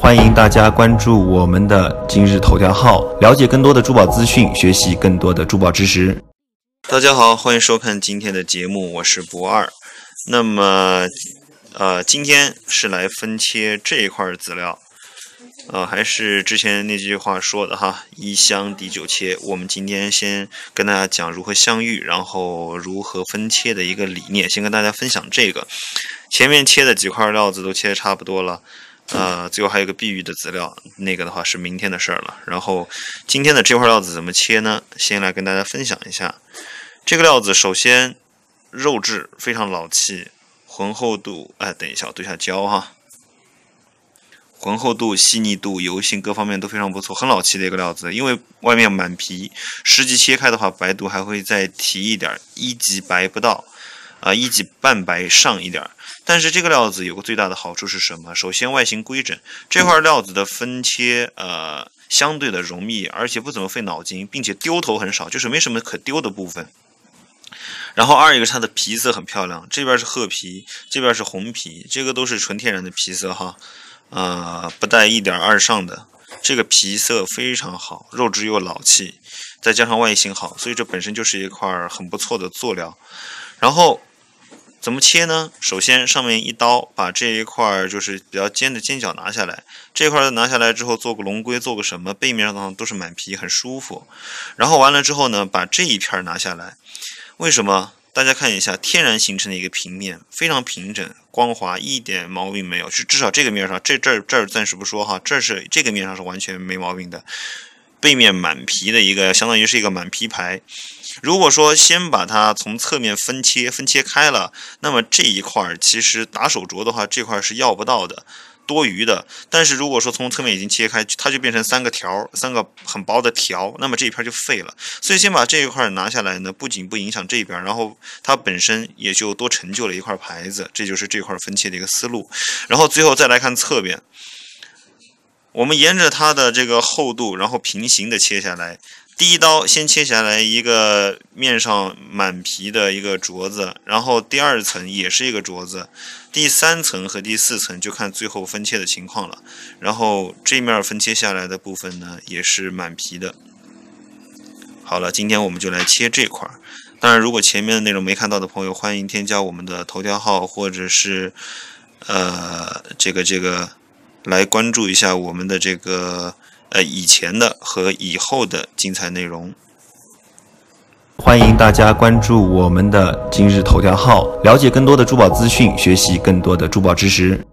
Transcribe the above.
欢迎大家关注我们的今日头条号，了解更多的珠宝资讯，学习更多的珠宝知识。大家好，欢迎收看今天的节目，我是不二。那么，呃，今天是来分切这一块资料。呃，还是之前那句话说的哈，一箱抵九切。我们今天先跟大家讲如何相遇，然后如何分切的一个理念。先跟大家分享这个，前面切的几块料子都切的差不多了，呃，最后还有个碧玉的资料，那个的话是明天的事儿了。然后今天的这块料子怎么切呢？先来跟大家分享一下。这个料子首先肉质非常老气，浑厚度，哎，等一下，我对下焦哈。浑厚度、细腻度、油性各方面都非常不错，很老气的一个料子。因为外面满皮，实际切开的话，白度还会再提一点，一级白不到，啊，一级半白上一点。但是这个料子有个最大的好处是什么？首先外形规整，这块料子的分切，呃，相对的容易，而且不怎么费脑筋，并且丢头很少，就是没什么可丢的部分。然后二一个是它的皮色很漂亮，这边是褐皮，这边是红皮，这个都是纯天然的皮色哈。呃，不带一点二上的，这个皮色非常好，肉质又老气，再加上外形好，所以这本身就是一块很不错的佐料。然后怎么切呢？首先上面一刀把这一块就是比较尖的尖角拿下来，这块拿下来之后做个龙龟，做个什么？背面上都是满皮，很舒服。然后完了之后呢，把这一片拿下来，为什么？大家看一下，天然形成的一个平面，非常平整、光滑，一点毛病没有。是至少这个面上，这这儿这儿暂时不说哈，这是这个面上是完全没毛病的。背面满皮的一个，相当于是一个满皮牌。如果说先把它从侧面分切分切开了，那么这一块儿其实打手镯的话，这块是要不到的。多余的，但是如果说从侧面已经切开，它就变成三个条，三个很薄的条，那么这一片就废了。所以先把这一块拿下来呢，不仅不影响这边，然后它本身也就多成就了一块牌子，这就是这块分切的一个思路。然后最后再来看侧边，我们沿着它的这个厚度，然后平行的切下来。第一刀先切下来一个面上满皮的一个镯子，然后第二层也是一个镯子，第三层和第四层就看最后分切的情况了。然后这面分切下来的部分呢，也是满皮的。好了，今天我们就来切这块儿。当然，如果前面的内容没看到的朋友，欢迎添加我们的头条号，或者是呃这个这个来关注一下我们的这个。呃，以前的和以后的精彩内容，欢迎大家关注我们的今日头条号，了解更多的珠宝资讯，学习更多的珠宝知识。